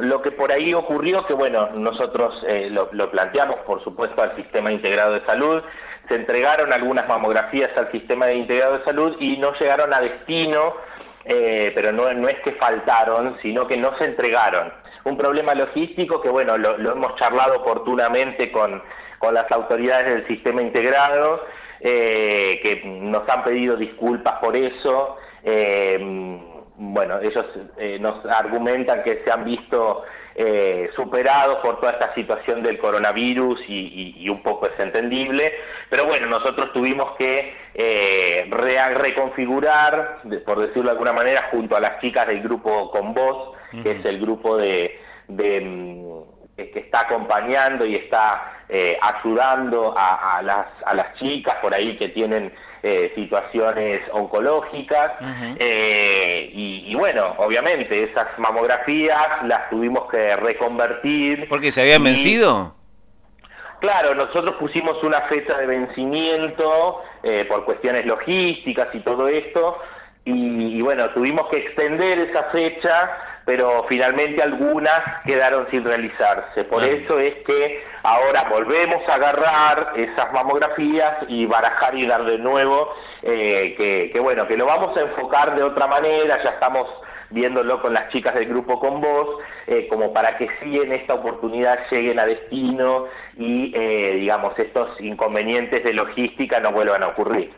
Lo que por ahí ocurrió, que bueno, nosotros eh, lo, planteamos por supuesto al sistema integrado de salud, se entregaron algunas mamografías al sistema integrado de salud y no llegaron a destino, eh, pero no, no, es que faltaron, sino que no se entregaron. Un problema logístico que bueno, lo, hemos charlado oportunamente con, con, las autoridades del sistema integrado, eh, que nos han pedido disculpas por eso bueno, ellos eh, nos argumentan que se han visto eh, superados por toda esta situación del coronavirus y, un poco es entendible, pero bueno, nosotros tuvimos que eh, reconfigurar, por decirlo de alguna manera, junto a las chicas del grupo Con Voz, que es el grupo de, mm, que está acompañando y está ayudando a, las, a las chicas por ahí que tienen eh, situaciones oncológicas eh, y, bueno, obviamente esas mamografías las tuvimos que reconvertir. ¿Porque se habían vencido? Claro, nosotros pusimos una fecha de vencimiento eh, por cuestiones logísticas y todo esto, y, bueno, tuvimos que extender esa fecha, pero finalmente algunas quedaron sin realizarse. Por eso es que ahora volvemos a agarrar esas mamografías y barajar y dar de nuevo, eh, que, bueno, que lo vamos a enfocar de otra manera, ya estamos viéndolo con las chicas del grupo con vos, eh, como para que sí en esta oportunidad lleguen a destino y, eh, digamos, estos inconvenientes de logística no vuelvan a ocurrir.